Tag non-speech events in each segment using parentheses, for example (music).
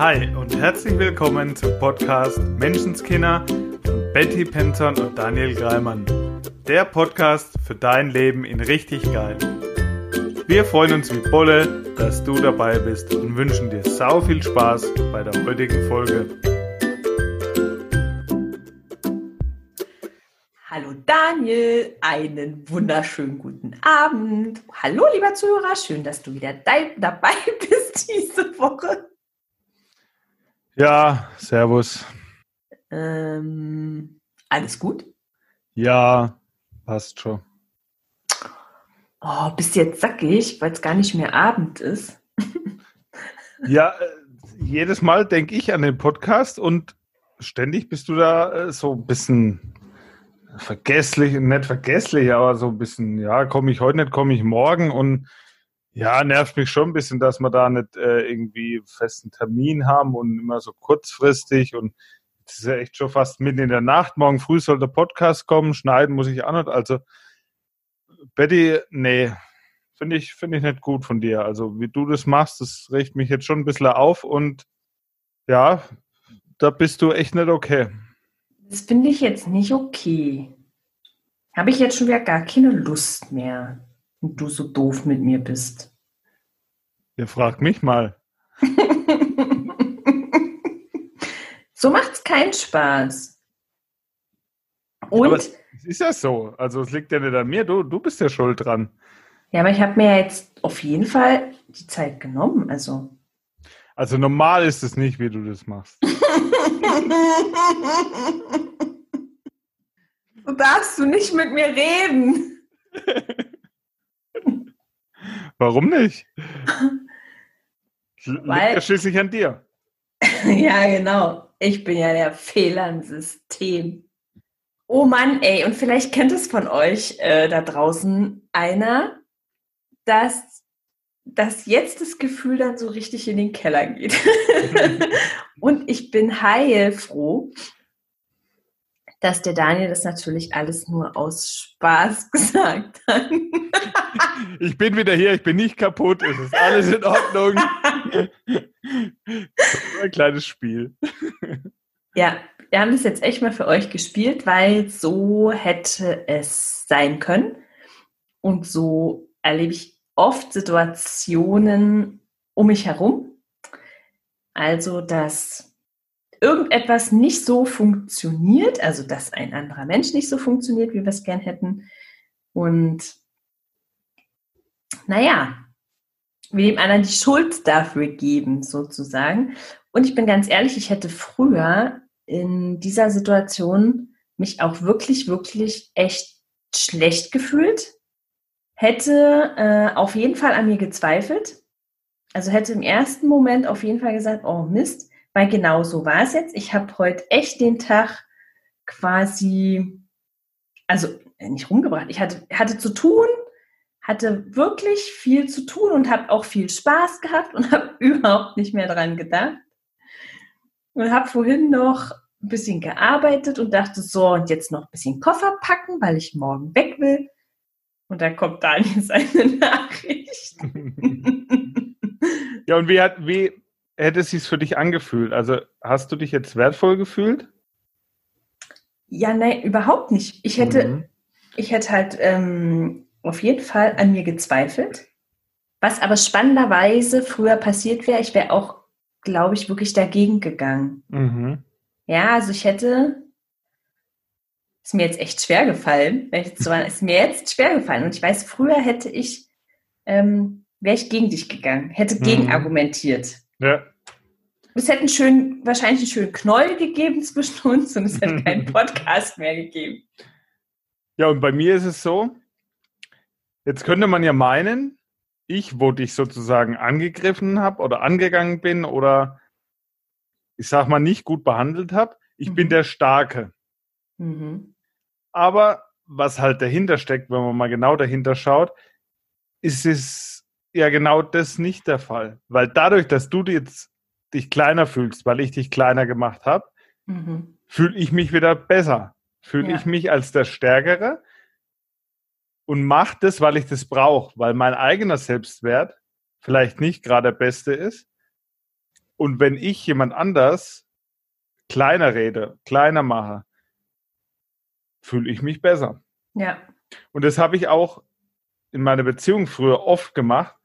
Hi und herzlich willkommen zum Podcast Menschenskinder von Betty Penton und Daniel Greimann. Der Podcast für dein Leben in richtig geil. Wir freuen uns wie Bolle, dass du dabei bist und wünschen dir sau viel Spaß bei der heutigen Folge. Hallo Daniel, einen wunderschönen guten Abend. Hallo lieber Zuhörer, schön, dass du wieder dabei (laughs) bist diese Woche. Ja, servus. Ähm, alles gut? Ja, passt schon. Oh, bist jetzt sackig, weil es gar nicht mehr Abend ist. (laughs) ja, äh, jedes Mal denke ich an den Podcast und ständig bist du da äh, so ein bisschen vergesslich, nicht vergesslich, aber so ein bisschen, ja, komme ich heute nicht, komme ich morgen und ja, nervt mich schon ein bisschen, dass wir da nicht äh, irgendwie festen Termin haben und immer so kurzfristig und es ist ja echt schon fast mitten in der Nacht. Morgen früh soll der Podcast kommen, schneiden muss ich auch nicht. Also, Betty, nee, finde ich, finde ich nicht gut von dir. Also, wie du das machst, das regt mich jetzt schon ein bisschen auf und ja, da bist du echt nicht okay. Das finde ich jetzt nicht okay. Habe ich jetzt schon wieder gar keine Lust mehr und du so doof mit mir bist. Ja, frag mich mal. (laughs) so macht es keinen Spaß. Und? Aber es ist ja so. Also es liegt ja nicht an mir. Du, du bist ja schuld dran. Ja, aber ich habe mir jetzt auf jeden Fall die Zeit genommen. Also. Also normal ist es nicht, wie du das machst. (laughs) so darfst du nicht mit mir reden. (laughs) Warum nicht? (laughs) Weil, ja schließlich an dir. (laughs) ja, genau. Ich bin ja der Fehler im System. Oh Mann, ey, und vielleicht kennt es von euch äh, da draußen einer, dass, dass jetzt das Gefühl dann so richtig in den Keller geht. (laughs) und ich bin heilfroh, dass der Daniel das natürlich alles nur aus Spaß (laughs) gesagt hat. ich bin wieder hier, ich bin nicht kaputt, es ist alles in Ordnung. (laughs) Ein kleines Spiel. Ja, wir haben das jetzt echt mal für euch gespielt, weil so hätte es sein können. Und so erlebe ich oft Situationen um mich herum. Also, dass irgendetwas nicht so funktioniert, also dass ein anderer Mensch nicht so funktioniert, wie wir es gern hätten. Und naja, wir dem anderen die Schuld dafür geben, sozusagen. Und ich bin ganz ehrlich, ich hätte früher in dieser Situation mich auch wirklich, wirklich echt schlecht gefühlt, hätte äh, auf jeden Fall an mir gezweifelt. Also hätte im ersten Moment auf jeden Fall gesagt, oh Mist, weil genau so war es jetzt. Ich habe heute echt den Tag quasi, also nicht rumgebracht. Ich hatte, hatte zu tun, hatte wirklich viel zu tun und habe auch viel Spaß gehabt und (laughs) habe überhaupt nicht mehr dran gedacht. Und habe vorhin noch ein bisschen gearbeitet und dachte so, und jetzt noch ein bisschen Koffer packen, weil ich morgen weg will. Und da kommt Daniel (laughs) seine Nachricht. ja, und wie hat, wie, hätte es sich für dich angefühlt? Also hast du dich jetzt wertvoll gefühlt? Ja, nein, überhaupt nicht. Ich hätte, mhm. ich hätte halt ähm, auf jeden Fall an mir gezweifelt. Was aber spannenderweise früher passiert wäre, ich wäre auch, glaube ich, wirklich dagegen gegangen. Mhm. Ja, also ich hätte, ist mir jetzt echt schwer gefallen, wenn ich jetzt so ist mir jetzt schwer gefallen. Und ich weiß, früher hätte ich, ähm, wäre ich gegen dich gegangen, hätte mhm. gegen argumentiert. Ja. Es hätte einen schönen, wahrscheinlich einen schönen Knoll gegeben zwischen uns und es hätte (laughs) keinen Podcast mehr gegeben. Ja, und bei mir ist es so, jetzt könnte man ja meinen, ich, wo dich sozusagen angegriffen habe oder angegangen bin oder ich sag mal nicht gut behandelt habe, ich mhm. bin der Starke. Mhm. Aber was halt dahinter steckt, wenn man mal genau dahinter schaut, ist es ja genau das nicht der Fall. Weil dadurch, dass du jetzt dich kleiner fühlst, weil ich dich kleiner gemacht habe, mhm. fühle ich mich wieder besser. Fühle ja. ich mich als der Stärkere und mache das, weil ich das brauche, weil mein eigener Selbstwert vielleicht nicht gerade der beste ist. Und wenn ich jemand anders kleiner rede, kleiner mache, fühle ich mich besser. Ja. Und das habe ich auch in meiner Beziehung früher oft gemacht.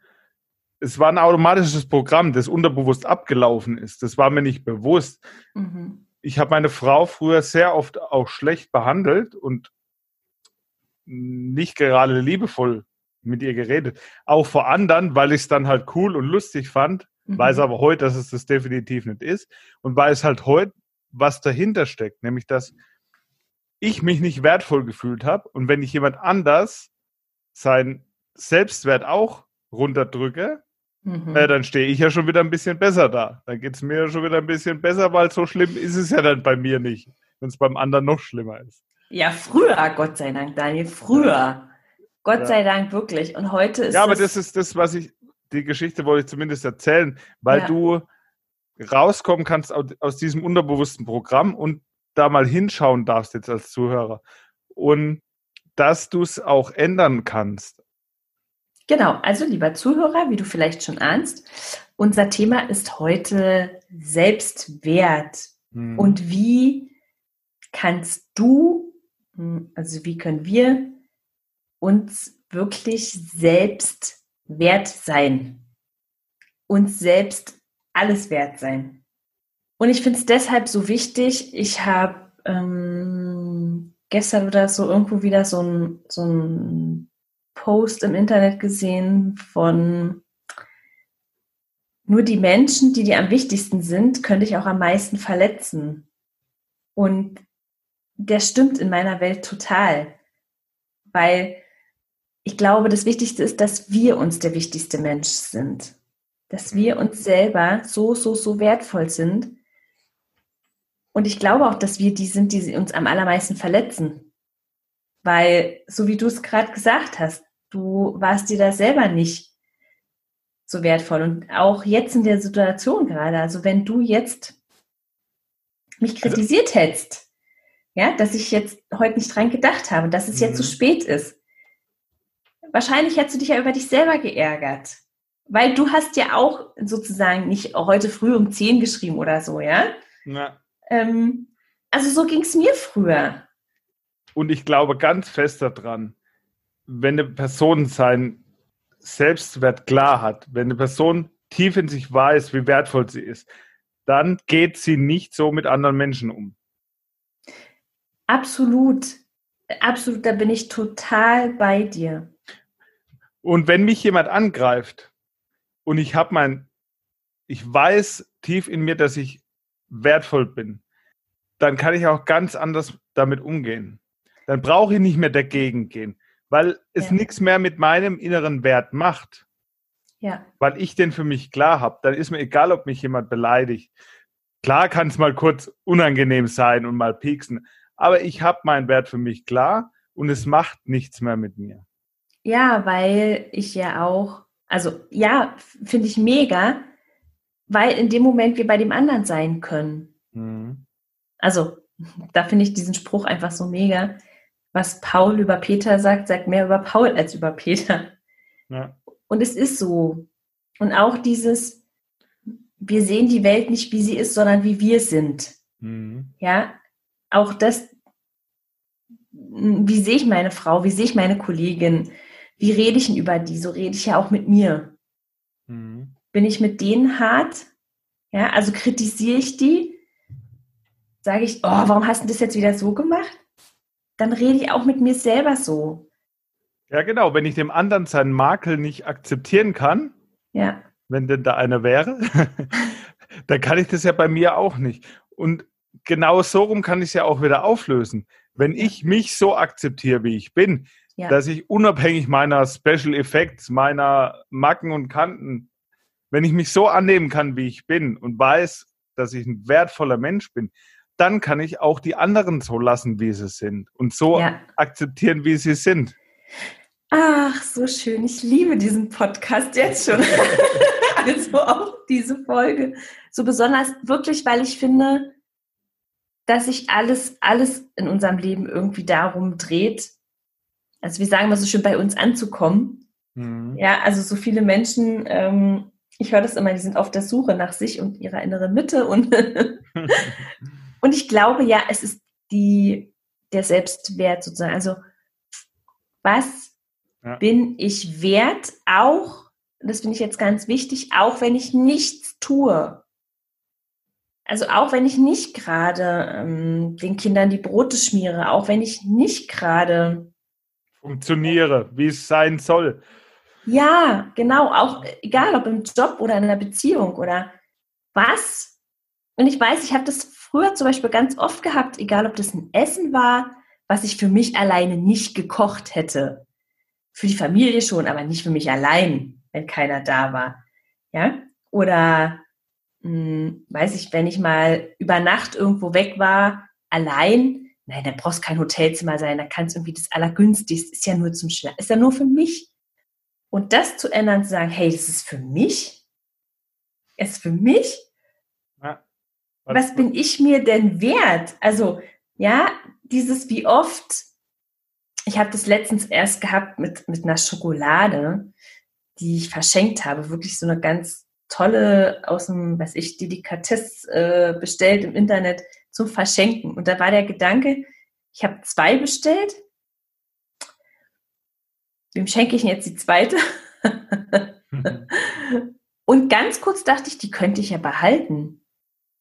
Es war ein automatisches Programm, das unterbewusst abgelaufen ist. Das war mir nicht bewusst. Mhm. Ich habe meine Frau früher sehr oft auch schlecht behandelt und nicht gerade liebevoll mit ihr geredet. Auch vor anderen, weil ich es dann halt cool und lustig fand, Mhm. Weiß aber heute, dass es das definitiv nicht ist. Und weiß halt heute, was dahinter steckt. Nämlich, dass ich mich nicht wertvoll gefühlt habe. Und wenn ich jemand anders seinen Selbstwert auch runterdrücke, mhm. äh, dann stehe ich ja schon wieder ein bisschen besser da. Dann geht es mir ja schon wieder ein bisschen besser, weil so schlimm ist es ja dann bei mir nicht, wenn es beim anderen noch schlimmer ist. Ja, früher, Gott sei Dank, Daniel, früher. Gott ja. sei Dank wirklich. Und heute ist. Ja, aber das ist das, was ich, die Geschichte wollte ich zumindest erzählen, weil ja. du rauskommen kannst aus diesem unterbewussten Programm und da mal hinschauen darfst jetzt als Zuhörer. Und dass du es auch ändern kannst. Genau, also lieber Zuhörer, wie du vielleicht schon ahnst, unser Thema ist heute Selbstwert. Hm. Und wie kannst du, hm, also wie können wir uns wirklich selbst wert sein. Uns selbst alles wert sein. Und ich finde es deshalb so wichtig. Ich habe ähm, gestern oder so irgendwo wieder so ein, so ein Post im Internet gesehen von nur die Menschen, die dir am wichtigsten sind, könnte ich auch am meisten verletzen. Und der stimmt in meiner Welt total. Weil ich glaube, das Wichtigste ist, dass wir uns der wichtigste Mensch sind. Dass wir uns selber so, so, so wertvoll sind. Und ich glaube auch, dass wir die sind, die uns am allermeisten verletzen. Weil, so wie du es gerade gesagt hast, du warst dir da selber nicht so wertvoll. Und auch jetzt in der Situation gerade, also wenn du jetzt mich also kritisiert hättest, ja, dass ich jetzt heute nicht dran gedacht habe, dass es jetzt so mhm. spät ist, wahrscheinlich hättest du dich ja über dich selber geärgert. Weil du hast ja auch sozusagen nicht heute früh um 10 geschrieben oder so, ja? ja. Ähm, also so ging es mir früher. Und ich glaube ganz fest daran, wenn eine Person seinen Selbstwert klar hat, wenn eine Person tief in sich weiß, wie wertvoll sie ist, dann geht sie nicht so mit anderen Menschen um. Absolut. Absolut, da bin ich total bei dir. Und wenn mich jemand angreift und ich habe mein, ich weiß tief in mir, dass ich wertvoll bin, dann kann ich auch ganz anders damit umgehen. Dann brauche ich nicht mehr dagegen gehen, weil es ja. nichts mehr mit meinem inneren Wert macht. Ja. Weil ich den für mich klar habe. Dann ist mir egal, ob mich jemand beleidigt. Klar kann es mal kurz unangenehm sein und mal pieksen, aber ich habe meinen Wert für mich klar und es macht nichts mehr mit mir. Ja, weil ich ja auch, also ja, finde ich mega, weil in dem Moment wir bei dem anderen sein können. Mhm. Also, (laughs) da finde ich diesen Spruch einfach so mega. Was Paul über Peter sagt, sagt mehr über Paul als über Peter. Ja. Und es ist so. Und auch dieses, wir sehen die Welt nicht, wie sie ist, sondern wie wir sind. Mhm. Ja, auch das, wie sehe ich meine Frau, wie sehe ich meine Kollegin, wie rede ich denn über die? So rede ich ja auch mit mir. Mhm. Bin ich mit denen hart? Ja, also kritisiere ich die? Sage ich, oh, warum hast du das jetzt wieder so gemacht? Dann rede ich auch mit mir selber so. Ja, genau. Wenn ich dem anderen seinen Makel nicht akzeptieren kann, ja. wenn denn da einer wäre, (laughs) dann kann ich das ja bei mir auch nicht. Und genau so rum kann ich es ja auch wieder auflösen. Wenn ich mich so akzeptiere, wie ich bin, ja. dass ich unabhängig meiner Special Effects, meiner Macken und Kanten, wenn ich mich so annehmen kann, wie ich bin und weiß, dass ich ein wertvoller Mensch bin, dann kann ich auch die anderen so lassen, wie sie sind und so ja. akzeptieren, wie sie sind. Ach, so schön. Ich liebe diesen Podcast jetzt schon. (laughs) also auch diese Folge. So besonders wirklich, weil ich finde, dass sich alles, alles in unserem Leben irgendwie darum dreht, also wir sagen mal so schön, bei uns anzukommen. Mhm. Ja, also so viele Menschen ähm, Ich höre das immer, die sind auf der Suche nach sich und ihrer inneren Mitte. Und, (laughs) (laughs) und ich glaube ja, es ist die, der Selbstwert sozusagen. Also, was ja. bin ich wert? Auch, das finde ich jetzt ganz wichtig, auch wenn ich nichts tue. Also auch wenn ich nicht gerade ähm, den Kindern die Brote schmiere, auch wenn ich nicht gerade funktioniere, wie es sein soll. Ja, genau, auch egal ob im Job oder in einer Beziehung oder was. Und ich weiß, ich habe das früher zum Beispiel ganz oft gehabt, egal ob das ein Essen war, was ich für mich alleine nicht gekocht hätte. Für die Familie schon, aber nicht für mich allein, wenn keiner da war. Ja? Oder hm, weiß ich, wenn ich mal über Nacht irgendwo weg war, allein, nein, da brauchst kein Hotelzimmer sein, da kann es irgendwie das Allergünstigste, ist ja nur zum Schlafen, ist ja nur für mich. Und das zu ändern, zu sagen, hey, das ist für mich, ist für mich. Was, was bin ich mir denn wert? Also, ja, dieses wie oft, ich habe das letztens erst gehabt mit, mit einer Schokolade, die ich verschenkt habe, wirklich so eine ganz tolle aus dem, weiß ich, Delikatess äh, bestellt im Internet zum Verschenken. Und da war der Gedanke, ich habe zwei bestellt. Wem schenke ich denn jetzt die zweite? (laughs) Und ganz kurz dachte ich, die könnte ich ja behalten.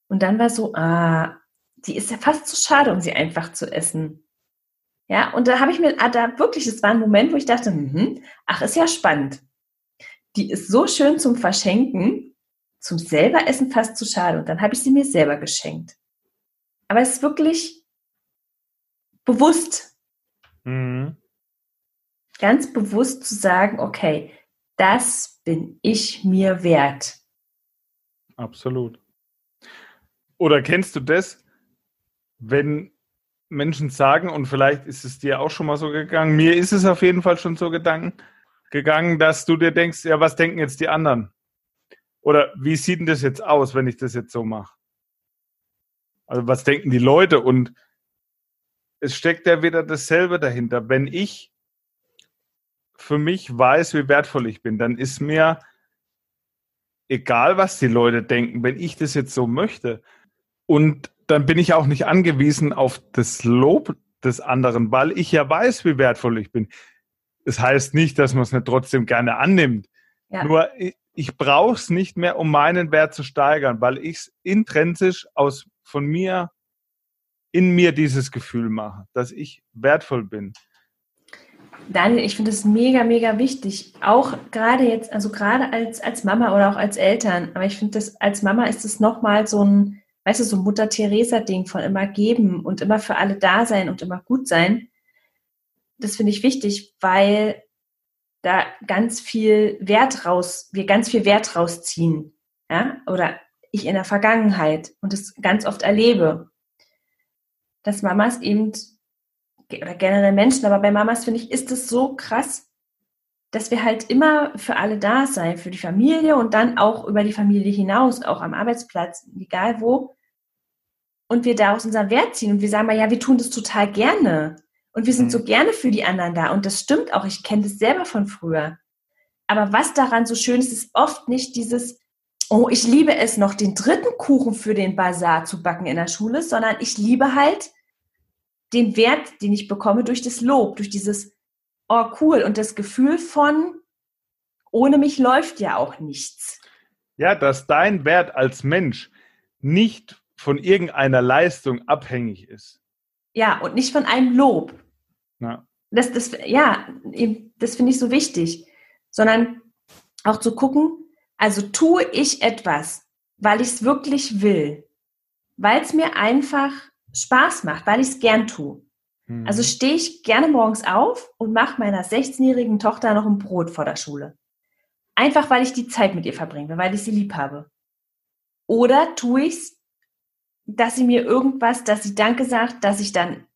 Und dann war so, ah, die ist ja fast zu schade, um sie einfach zu essen. Ja, und da habe ich mir, ah, da wirklich, es war ein Moment, wo ich dachte, mh, ach, ist ja spannend die ist so schön zum Verschenken, zum selber essen fast zu schade. Und dann habe ich sie mir selber geschenkt. Aber es ist wirklich bewusst. Mhm. Ganz bewusst zu sagen, okay, das bin ich mir wert. Absolut. Oder kennst du das, wenn Menschen sagen, und vielleicht ist es dir auch schon mal so gegangen, mir ist es auf jeden Fall schon so gegangen, gegangen, dass du dir denkst, ja, was denken jetzt die anderen? Oder wie sieht denn das jetzt aus, wenn ich das jetzt so mache? Also was denken die Leute? Und es steckt ja wieder dasselbe dahinter. Wenn ich für mich weiß, wie wertvoll ich bin, dann ist mir egal, was die Leute denken, wenn ich das jetzt so möchte. Und dann bin ich auch nicht angewiesen auf das Lob des anderen, weil ich ja weiß, wie wertvoll ich bin. Das heißt nicht, dass man es nicht trotzdem gerne annimmt. Ja. Nur ich, brauche es nicht mehr, um meinen Wert zu steigern, weil ich es intrinsisch aus von mir in mir dieses Gefühl mache, dass ich wertvoll bin. Daniel, ich finde es mega, mega wichtig. Auch gerade jetzt, also gerade als, als Mama oder auch als Eltern. Aber ich finde das, als Mama ist es nochmal so ein, weißt du, so ein Mutter-Theresa-Ding von immer geben und immer für alle da sein und immer gut sein das finde ich wichtig, weil da ganz viel Wert raus, wir ganz viel Wert rausziehen. Ja? Oder ich in der Vergangenheit und das ganz oft erlebe, dass Mamas eben, oder generell Menschen, aber bei Mamas finde ich, ist es so krass, dass wir halt immer für alle da sein, für die Familie und dann auch über die Familie hinaus, auch am Arbeitsplatz, egal wo. Und wir daraus unseren Wert ziehen und wir sagen mal, ja, wir tun das total gerne. Und wir sind mhm. so gerne für die anderen da. Und das stimmt auch. Ich kenne das selber von früher. Aber was daran so schön ist, ist oft nicht dieses, oh, ich liebe es noch, den dritten Kuchen für den Bazar zu backen in der Schule, sondern ich liebe halt den Wert, den ich bekomme durch das Lob, durch dieses, oh, cool. Und das Gefühl von, ohne mich läuft ja auch nichts. Ja, dass dein Wert als Mensch nicht von irgendeiner Leistung abhängig ist. Ja, und nicht von einem Lob. Ja. Das, das, ja, das finde ich so wichtig. Sondern auch zu gucken, also tue ich etwas, weil ich es wirklich will, weil es mir einfach Spaß macht, weil ich es gern tue. Mhm. Also stehe ich gerne morgens auf und mache meiner 16-jährigen Tochter noch ein Brot vor der Schule. Einfach weil ich die Zeit mit ihr verbringe, weil ich sie lieb habe. Oder tue ich es, dass sie mir irgendwas, dass sie Danke sagt, dass ich dann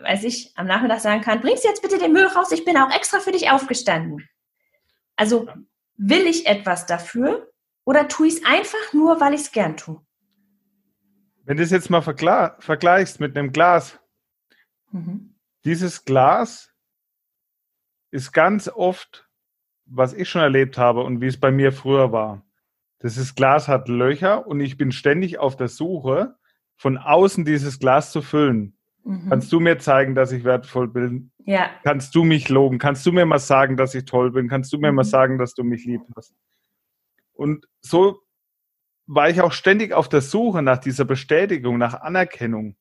weiß ich, am Nachmittag sagen kann, bringst jetzt bitte den Müll raus, ich bin auch extra für dich aufgestanden. Also will ich etwas dafür oder tue ich es einfach nur, weil ich es gern tue? Wenn du es jetzt mal vergleichst mit einem Glas, mhm. dieses Glas ist ganz oft, was ich schon erlebt habe und wie es bei mir früher war. Dieses Glas hat Löcher und ich bin ständig auf der Suche, von außen dieses Glas zu füllen. Mhm. Kannst du mir zeigen, dass ich wertvoll bin? Ja. Kannst du mich loben? Kannst du mir mal sagen, dass ich toll bin? Kannst du mir mhm. mal sagen, dass du mich lieb hast? Und so war ich auch ständig auf der Suche nach dieser Bestätigung, nach Anerkennung.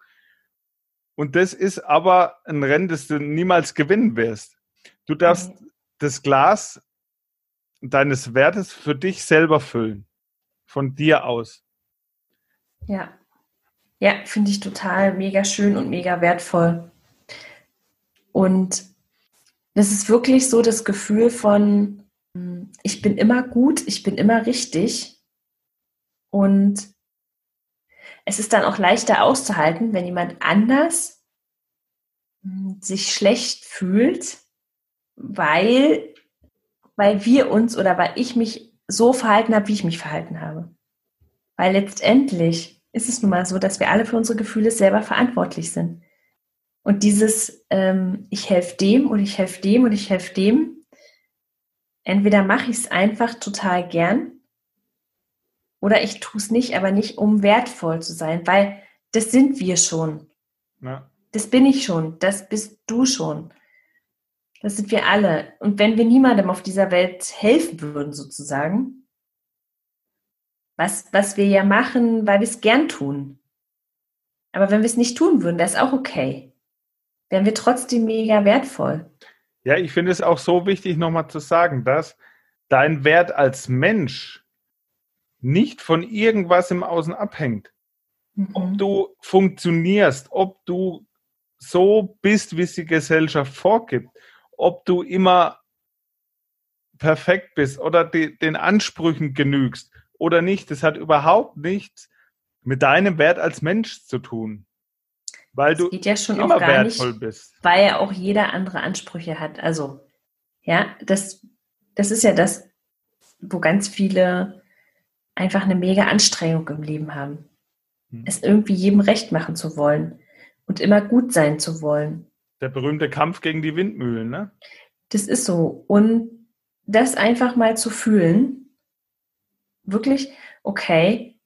Und das ist aber ein Rennen, das du niemals gewinnen wirst. Du darfst mhm. das Glas deines Wertes für dich selber füllen. Von dir aus. Ja. Ja, finde ich total mega schön und mega wertvoll. Und das ist wirklich so das Gefühl von, hm, ich bin immer gut, ich bin immer richtig. Und es ist dann auch leichter auszuhalten, wenn jemand anders hm, sich schlecht fühlt, weil, weil wir uns oder weil ich mich so verhalten habe, wie ich mich verhalten habe. Weil letztendlich ist es nun mal so, dass wir alle für unsere Gefühle selber verantwortlich sind. Und dieses, ähm, ich helfe dem und ich helfe dem und ich helfe dem, entweder mache ich es einfach total gern oder ich tue es nicht, aber nicht, um wertvoll zu sein, weil das sind wir schon. Ja. Das bin ich schon, das bist du schon. Das sind wir alle. Und wenn wir niemandem auf dieser Welt helfen würden, sozusagen, was, was wir ja machen, weil wir es gern tun. Aber wenn wir es nicht tun würden, das ist auch okay. Wären wir trotzdem mega wertvoll. Ja, ich finde es auch so wichtig, nochmal zu sagen, dass dein Wert als Mensch nicht von irgendwas im Außen abhängt. Mhm. Ob du funktionierst, ob du so bist, wie es die Gesellschaft vorgibt, ob du immer perfekt bist oder die, den Ansprüchen genügst oder nicht, das hat überhaupt nichts mit deinem Wert als Mensch zu tun. Weil das du ja immer wertvoll nicht, bist. Weil ja auch jeder andere Ansprüche hat. Also, ja, das, das ist ja das, wo ganz viele einfach eine mega Anstrengung im Leben haben. Hm. Es irgendwie jedem recht machen zu wollen und immer gut sein zu wollen. Der berühmte Kampf gegen die Windmühlen, ne? Das ist so. Und das einfach mal zu fühlen, wirklich, okay,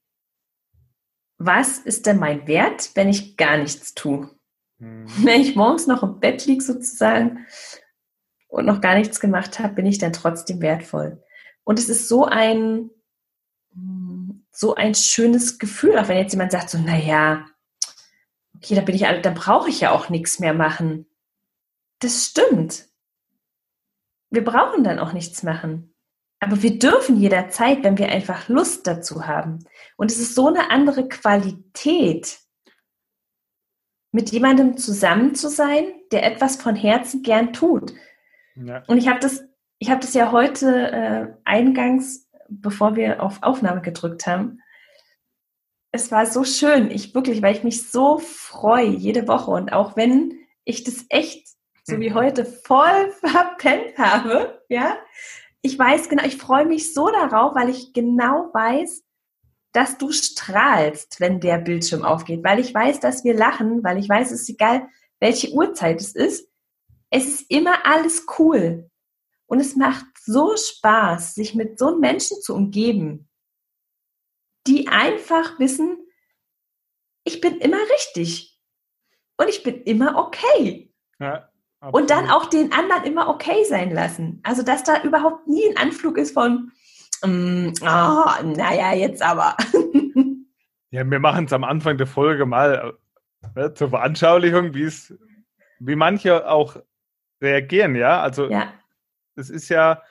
was ist denn mein Wert, wenn ich gar nichts tue? Hm. (laughs) Wenn ich morgens noch im Bett liege sozusagen und noch gar nichts gemacht habe, bin ich dann trotzdem wertvoll. Und es ist so ein so ein schönes Gefühl, auch wenn jetzt jemand sagt, so, naja, okay, da bin ich alt, dann brauche ich ja auch nichts mehr machen. Das stimmt. Wir brauchen dann auch nichts machen. Aber wir dürfen jederzeit, wenn wir einfach Lust dazu haben. Und es ist so eine andere Qualität, mit jemandem zusammen zu sein, der etwas von Herzen gern tut. Ja. Und ich habe das, ich habe das ja heute äh, eingangs bevor wir auf Aufnahme gedrückt haben. Es war so schön, ich wirklich, weil ich mich so freue jede Woche und auch wenn ich das echt so wie heute voll (laughs) verpennt habe, ja, ich weiß genau, ich freue mich so darauf, weil ich genau weiß, dass du strahlst, wenn der Bildschirm aufgeht, weil ich weiß, dass wir lachen, weil ich weiß, es ist egal, welche Uhrzeit es ist. Es ist immer alles cool. Und es macht so Spaß, sich mit so Menschen zu umgeben, die einfach wissen, ich bin immer richtig und ich bin immer okay. Ja, und dann auch den anderen immer okay sein lassen. Also, dass da überhaupt nie ein Anflug ist von, mm, oh, naja, jetzt aber. (laughs) ja, wir machen es am Anfang der Folge mal äh, zur Veranschaulichung, wie es, wie manche auch reagieren, ja. Also ja das ist ja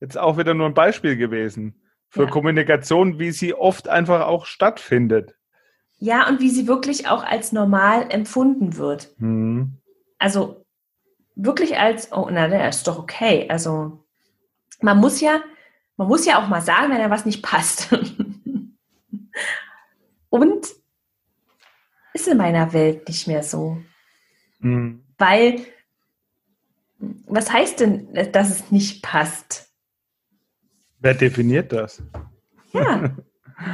jetzt auch wieder nur ein Beispiel gewesen für ja. Kommunikation, wie sie oft einfach auch stattfindet. Ja, und wie sie wirklich auch als normal empfunden wird. Mhm. Also wirklich als, oh, na, der ist doch okay. Also man muss ja, man muss ja auch mal sagen, wenn er was nicht passt. (laughs) und ist in meiner Welt nicht mehr so. Mhm. Weil was heißt denn, dass es nicht passt? Wer definiert das? Ja.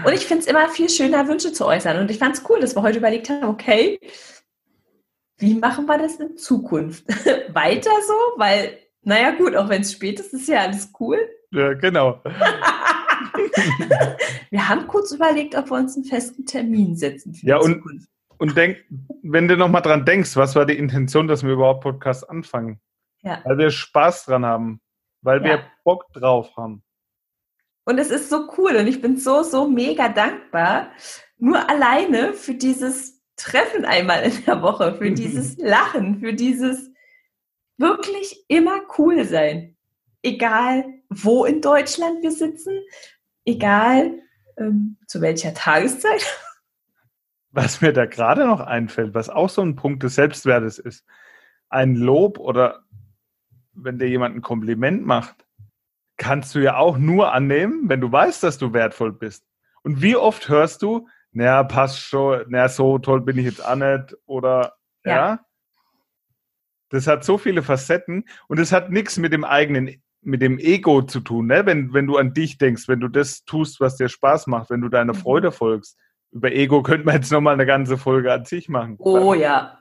Und ich finde es immer viel schöner, Wünsche zu äußern. Und ich fand es cool, dass wir heute überlegt haben, okay, wie machen wir das in Zukunft? (laughs) Weiter so? Weil, naja gut, auch wenn es spät ist, ist ja alles cool. Ja, genau. (laughs) wir haben kurz überlegt, ob wir uns einen festen Termin setzen. ja, und, und denk, wenn du nochmal dran denkst, was war die Intention, dass wir überhaupt Podcast anfangen? Ja. Weil wir Spaß dran haben, weil ja. wir Bock drauf haben. Und es ist so cool und ich bin so, so mega dankbar, nur alleine für dieses Treffen einmal in der Woche, für dieses (laughs) Lachen, für dieses wirklich immer cool sein. Egal, wo in Deutschland wir sitzen, egal ähm, zu welcher Tageszeit. (laughs) Was mir da gerade noch einfällt, was auch so ein Punkt des Selbstwertes ist, ein Lob oder wenn dir jemand ein Kompliment macht, kannst du ja auch nur annehmen, wenn du weißt, dass du wertvoll bist. Und wie oft hörst du, naja, passt schon, naja, so toll bin ich jetzt auch nicht oder ja. ja. Das hat so viele Facetten und es hat nichts mit dem eigenen, mit dem Ego zu tun, ne? wenn, wenn du an dich denkst, wenn du das tust, was dir Spaß macht, wenn du deiner mhm. Freude folgst. Über Ego könnte man jetzt nochmal eine ganze Folge an sich machen. Oh ja.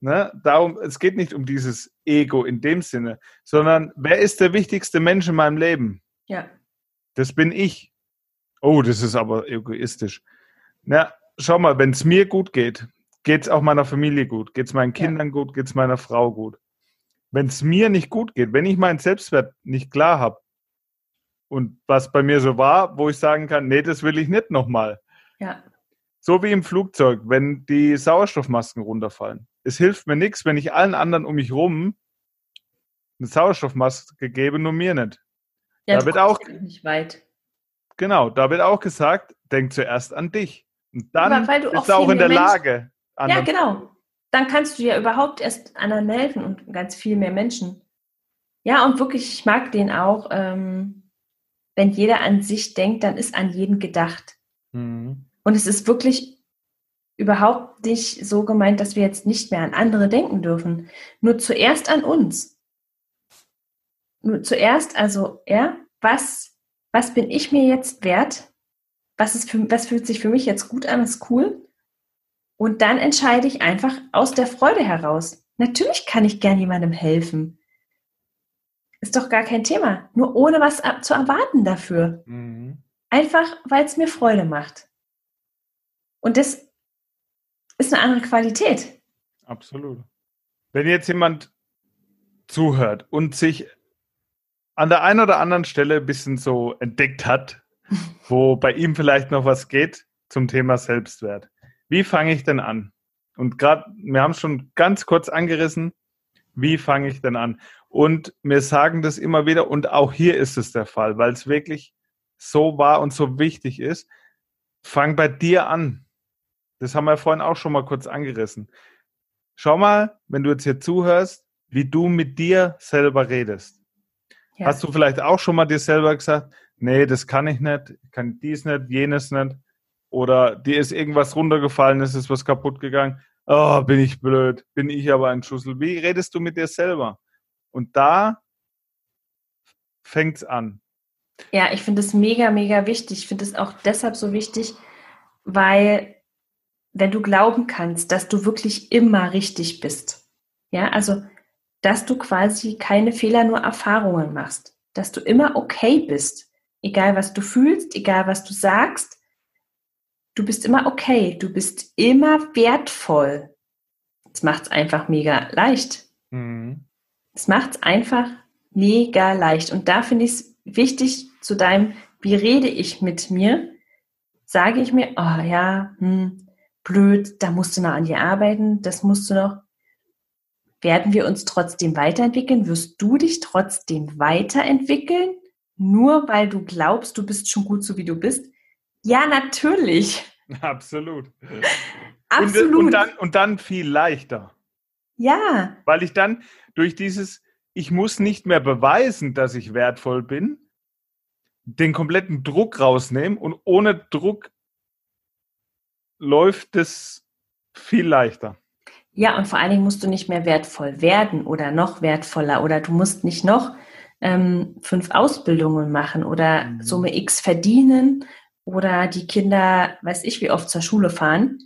Ne? Darum, es geht nicht um dieses Ego in dem Sinne, sondern wer ist der wichtigste Mensch in meinem Leben? Ja. Das bin ich. Oh, das ist aber egoistisch. Na, schau mal, wenn es mir gut geht, geht es auch meiner Familie gut, geht es meinen Kindern ja. gut, geht es meiner Frau gut. Wenn es mir nicht gut geht, wenn ich meinen Selbstwert nicht klar habe und was bei mir so war, wo ich sagen kann, nee, das will ich nicht nochmal. Ja. So wie im Flugzeug, wenn die Sauerstoffmasken runterfallen es hilft mir nichts, wenn ich allen anderen um mich rum eine Sauerstoffmaske gebe, nur mir nicht. Ja, da wird auch nicht weit. Genau, da wird auch gesagt, denk zuerst an dich. Und dann bist du auch, auch in der Menschen, Lage. Ja, genau. Dann kannst du ja überhaupt erst anderen helfen und ganz viel mehr Menschen. Ja, und wirklich, ich mag den auch, ähm, wenn jeder an sich denkt, dann ist an jeden gedacht. Mhm. Und es ist wirklich überhaupt nicht so gemeint, dass wir jetzt nicht mehr an andere denken dürfen. Nur zuerst an uns. Nur zuerst, also, ja, was, was bin ich mir jetzt wert? Was, ist für, was fühlt sich für mich jetzt gut an, ist cool? Und dann entscheide ich einfach aus der Freude heraus. Natürlich kann ich gern jemandem helfen. Ist doch gar kein Thema. Nur ohne was zu erwarten dafür. Mhm. Einfach, weil es mir Freude macht. Und das ist eine andere Qualität. Absolut. Wenn jetzt jemand zuhört und sich an der einen oder anderen Stelle ein bisschen so entdeckt hat, (laughs) wo bei ihm vielleicht noch was geht zum Thema Selbstwert. Wie fange ich denn an? Und gerade, wir haben es schon ganz kurz angerissen, wie fange ich denn an? Und wir sagen das immer wieder und auch hier ist es der Fall, weil es wirklich so war und so wichtig ist. Fang bei dir an. Das haben wir vorhin auch schon mal kurz angerissen. Schau mal, wenn du jetzt hier zuhörst, wie du mit dir selber redest. Ja. Hast du vielleicht auch schon mal dir selber gesagt, nee, das kann ich nicht, ich kann dies nicht, jenes nicht. Oder dir ist irgendwas runtergefallen, ist ist was kaputt gegangen. Oh, bin ich blöd, bin ich aber ein Schussel. Wie redest du mit dir selber? Und da fängt's an. Ja, ich finde es mega, mega wichtig. Ich finde es auch deshalb so wichtig, weil wenn du glauben kannst, dass du wirklich immer richtig bist. Ja, also, dass du quasi keine Fehler, nur Erfahrungen machst. Dass du immer okay bist. Egal was du fühlst, egal was du sagst. Du bist immer okay. Du bist immer wertvoll. Das macht es einfach mega leicht. Mhm. Es macht es einfach mega leicht. Und da finde ich es wichtig zu deinem, wie rede ich mit mir? Sage ich mir, oh ja, hm, blöd, da musst du noch an dir arbeiten, das musst du noch. Werden wir uns trotzdem weiterentwickeln? Wirst du dich trotzdem weiterentwickeln? Nur weil du glaubst, du bist schon gut so wie du bist? Ja, natürlich. Absolut. (laughs) Absolut. Und, und, dann, und dann viel leichter. Ja. Weil ich dann durch dieses, ich muss nicht mehr beweisen, dass ich wertvoll bin, den kompletten Druck rausnehmen und ohne Druck läuft es viel leichter. Ja, und vor allen Dingen musst du nicht mehr wertvoll werden oder noch wertvoller oder du musst nicht noch ähm, fünf Ausbildungen machen oder mhm. Summe X verdienen oder die Kinder, weiß ich, wie oft zur Schule fahren.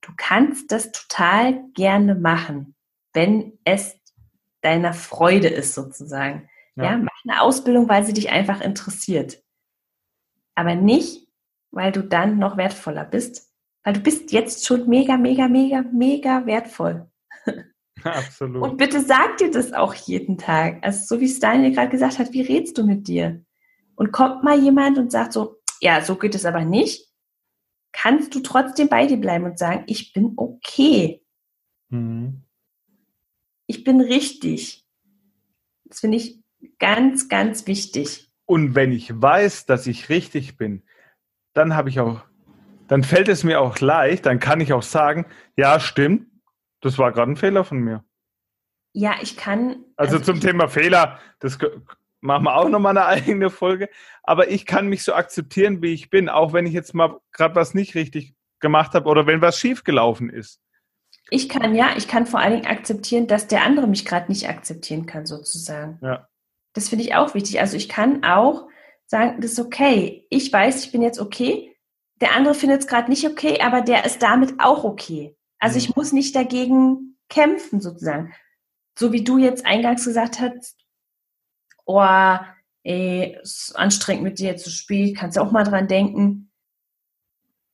Du kannst das total gerne machen, wenn es deiner Freude ist sozusagen. Ja. ja, mach eine Ausbildung, weil sie dich einfach interessiert. Aber nicht, weil du dann noch wertvoller bist, weil du bist jetzt schon mega, mega, mega, mega wertvoll. (laughs) Absolut. Und bitte sag dir das auch jeden Tag. Also so wie es Daniel gerade gesagt hat, wie redest du mit dir? Und kommt mal jemand und sagt so, ja, so geht es aber nicht, kannst du trotzdem bei dir bleiben und sagen, ich bin okay. Mhm. Ich bin richtig. Das finde ich ganz, ganz wichtig. Und wenn ich weiß, dass ich richtig bin, dann habe ich auch, dann fällt es mir auch leicht, dann kann ich auch sagen, ja, stimmt, das war gerade ein Fehler von mir. Ja, ich kann. Also, also zum ich, Thema Fehler, das machen wir auch nochmal eine (laughs) eigene Folge. Aber ich kann mich so akzeptieren, wie ich bin, auch wenn ich jetzt mal gerade was nicht richtig gemacht habe oder wenn was schiefgelaufen ist. Ich kann, ja, ich kann vor allen Dingen akzeptieren, dass der andere mich gerade nicht akzeptieren kann, sozusagen. Ja. Das finde ich auch wichtig. Also ich kann auch sagen, das ist okay. Ich weiß, ich bin jetzt okay. Der andere findet es gerade nicht okay, aber der ist damit auch okay. Also ich mhm. muss nicht dagegen kämpfen, sozusagen. So wie du jetzt eingangs gesagt hast, oh, ey, ist anstrengend mit dir zu spielen, kannst du auch mal dran denken.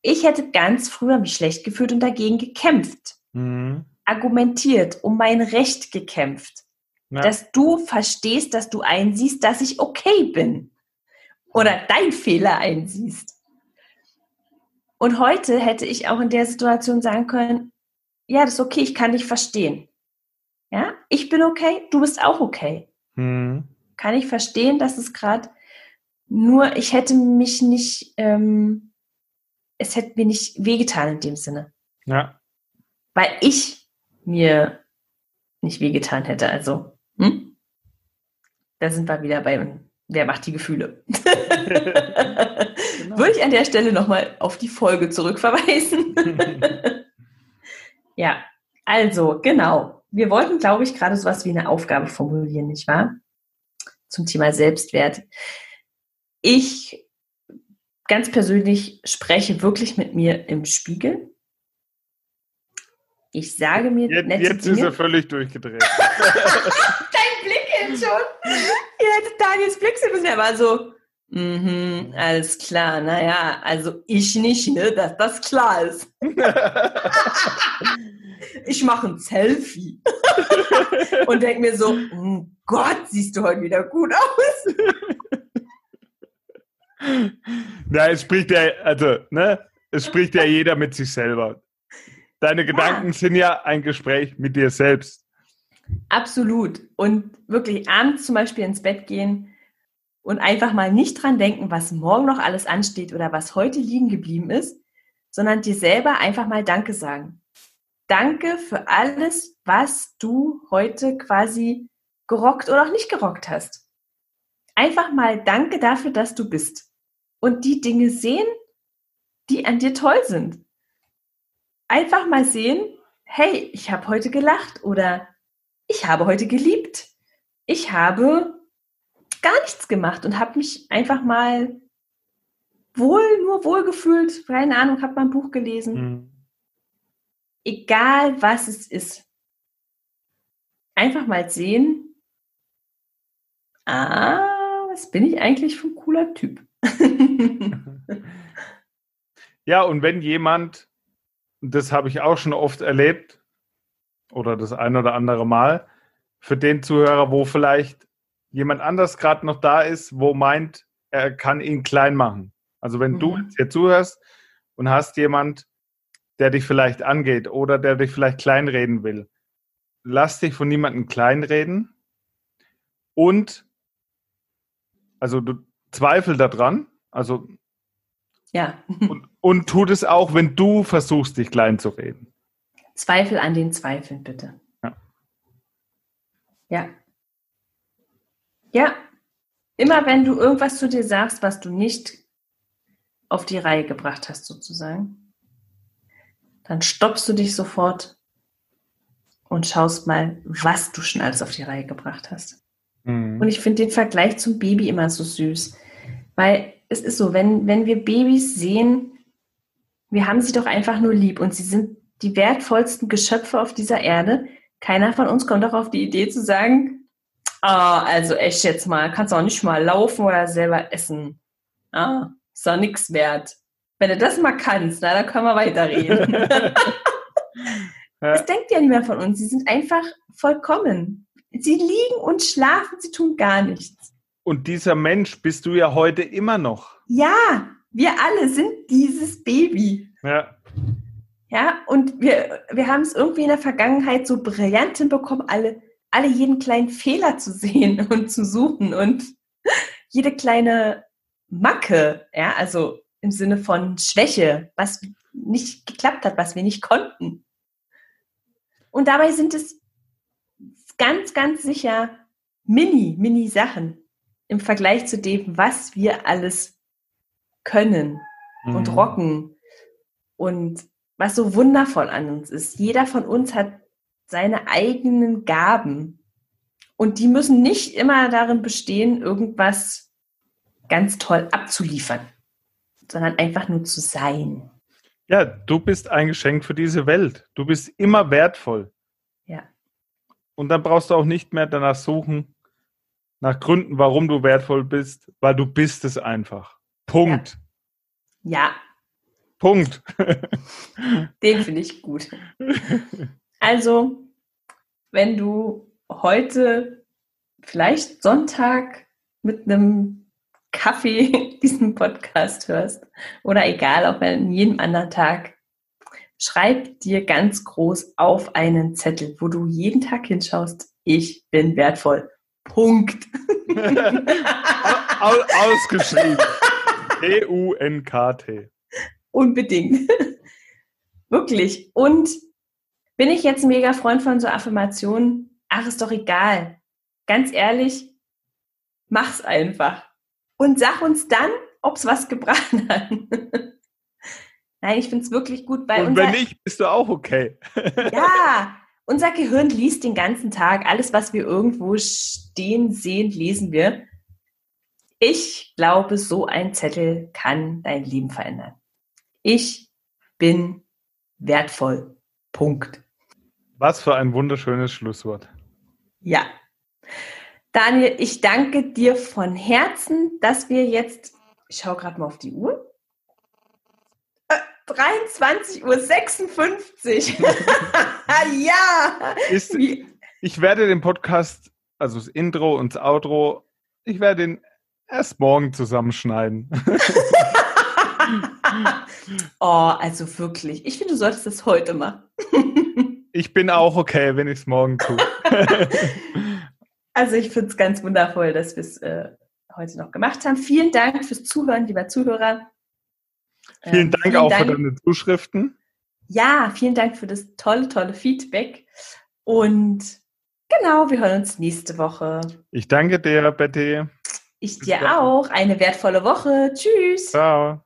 Ich hätte ganz früher mich schlecht gefühlt und dagegen gekämpft. Mhm. Argumentiert, um mein Recht gekämpft. Ja. Dass du verstehst, dass du einsiehst, dass ich okay bin. Oder dein Fehler einsiehst. Und heute hätte ich auch in der Situation sagen können, ja, das ist okay, ich kann dich verstehen. Ja, ich bin okay, du bist auch okay. Mhm. Kann ich verstehen, dass es gerade nur, ich hätte mich nicht, ähm, es hätte mir nicht wehgetan in dem Sinne. Ja. Weil ich mir nicht wehgetan hätte. Also, hm? da sind wir wieder bei, wer macht die Gefühle? (laughs) genau. Würde ich an der Stelle nochmal auf die Folge zurückverweisen. (laughs) Ja, also genau. Wir wollten, glaube ich, gerade sowas wie eine Aufgabe formulieren, nicht wahr? Zum Thema Selbstwert. Ich ganz persönlich spreche wirklich mit mir im Spiegel. Ich sage mir jetzt, nette jetzt Dinge. ist er völlig durchgedreht. (laughs) Dein Blick jetzt schon. Ja, Daniels Blick sind ja mal so. Mhm, alles klar. Naja, also ich nicht, ne, dass das klar ist. (laughs) ich mache ein Selfie (laughs) und denke mir so, oh Gott, siehst du heute wieder gut aus. Na, es spricht ja, also, ne, es spricht ja jeder mit sich selber. Deine Gedanken ja. sind ja ein Gespräch mit dir selbst. Absolut. Und wirklich abends zum Beispiel ins Bett gehen, und einfach mal nicht dran denken, was morgen noch alles ansteht oder was heute liegen geblieben ist, sondern dir selber einfach mal Danke sagen. Danke für alles, was du heute quasi gerockt oder auch nicht gerockt hast. Einfach mal Danke dafür, dass du bist. Und die Dinge sehen, die an dir toll sind. Einfach mal sehen, hey, ich habe heute gelacht oder ich habe heute geliebt. Ich habe gar nichts gemacht und habe mich einfach mal wohl, nur wohl gefühlt, keine Ahnung, habe mal ein Buch gelesen. Mhm. Egal was es ist. Einfach mal sehen, ah, was bin ich eigentlich für ein cooler Typ? (laughs) ja, und wenn jemand, das habe ich auch schon oft erlebt, oder das ein oder andere Mal, für den Zuhörer, wo vielleicht jemand anders gerade noch da ist, wo meint, er kann ihn klein machen. Also wenn mhm. du jetzt hier zuhörst und hast jemand, der dich vielleicht angeht oder der dich vielleicht kleinreden will, lass dich von niemandem kleinreden und also du zweifel daran, also ja. und, und tut es auch, wenn du versuchst, dich klein zu reden. Zweifel an den Zweifeln, bitte. Ja. Ja, ja, immer wenn du irgendwas zu dir sagst, was du nicht auf die Reihe gebracht hast, sozusagen, dann stoppst du dich sofort und schaust mal, was du schon alles auf die Reihe gebracht hast. Mhm. Und ich finde den Vergleich zum Baby immer so süß, weil es ist so, wenn, wenn wir Babys sehen, wir haben sie doch einfach nur lieb und sie sind die wertvollsten Geschöpfe auf dieser Erde. Keiner von uns kommt doch auf die Idee zu sagen, Ah, also echt jetzt mal, kannst auch nicht mal laufen oder selber essen. Ah, ist doch nichts wert. Wenn du das mal kannst, na, dann können wir weiterreden. Das denkt ja niemand von uns. Sie sind einfach vollkommen. Sie liegen und schlafen, sie tun gar nichts. Und dieser Mensch bist du ja heute immer noch. Ja, wir alle sind dieses Baby. Ja. Ja, und wir, wir haben es irgendwie in der Vergangenheit so brillant hinbekommen, alle, alle jeden kleinen Fehler zu sehen (laughs) und zu suchen und jede kleine Macke, ja, also im Sinne von Schwäche, was nicht geklappt hat, was wir nicht konnten. Und dabei sind es ganz, ganz sicher mini, mini Sachen im Vergleich zu dem, was wir alles können mhm. und rocken und was so wundervoll an uns ist. Jeder von uns hat seine eigenen Gaben und die müssen nicht immer darin bestehen, irgendwas ganz toll abzuliefern, sondern einfach nur zu sein. Ja, du bist ein Geschenk für diese Welt. Du bist immer wertvoll. Ja. Und dann brauchst du auch nicht mehr danach suchen, nach Gründen, warum du wertvoll bist, weil du bist es einfach. Punkt. Ja. Punkt. Den finde ich gut. Also, wenn du heute vielleicht Sonntag mit einem Kaffee (laughs) diesen Podcast hörst oder egal, auch an jedem anderen Tag, schreib dir ganz groß auf einen Zettel, wo du jeden Tag hinschaust, ich bin wertvoll. Punkt. (laughs) Ausgeschrieben. (laughs) P-U-N-K-T. Unbedingt. (laughs) Wirklich. Und bin ich jetzt ein mega Freund von so Affirmationen? Ach, ist doch egal. Ganz ehrlich, mach's einfach. Und sag uns dann, ob's was gebracht (laughs) hat. Nein, ich finde es wirklich gut. Weil Und wenn nicht, bist du auch okay. (laughs) ja, unser Gehirn liest den ganzen Tag. Alles, was wir irgendwo stehen, sehen, lesen wir. Ich glaube, so ein Zettel kann dein Leben verändern. Ich bin wertvoll. Punkt. Was für ein wunderschönes Schlusswort. Ja. Daniel, ich danke dir von Herzen, dass wir jetzt, ich schaue gerade mal auf die Uhr, 23.56 Uhr. (laughs) ja. Ist, ich werde den Podcast, also das Intro und das Outro, ich werde ihn erst morgen zusammenschneiden. (laughs) oh, also wirklich. Ich finde, du solltest das heute machen. (laughs) ich bin auch okay, wenn ich es morgen tue. (laughs) also ich finde es ganz wundervoll, dass wir es äh, heute noch gemacht haben. Vielen Dank fürs Zuhören, lieber Zuhörer. Vielen ähm, Dank vielen auch Dank. für deine Zuschriften. Ja, vielen Dank für das tolle, tolle Feedback. Und genau, wir hören uns nächste Woche. Ich danke dir, Betty. Ich Bis dir dann. auch. Eine wertvolle Woche. Tschüss. Ciao.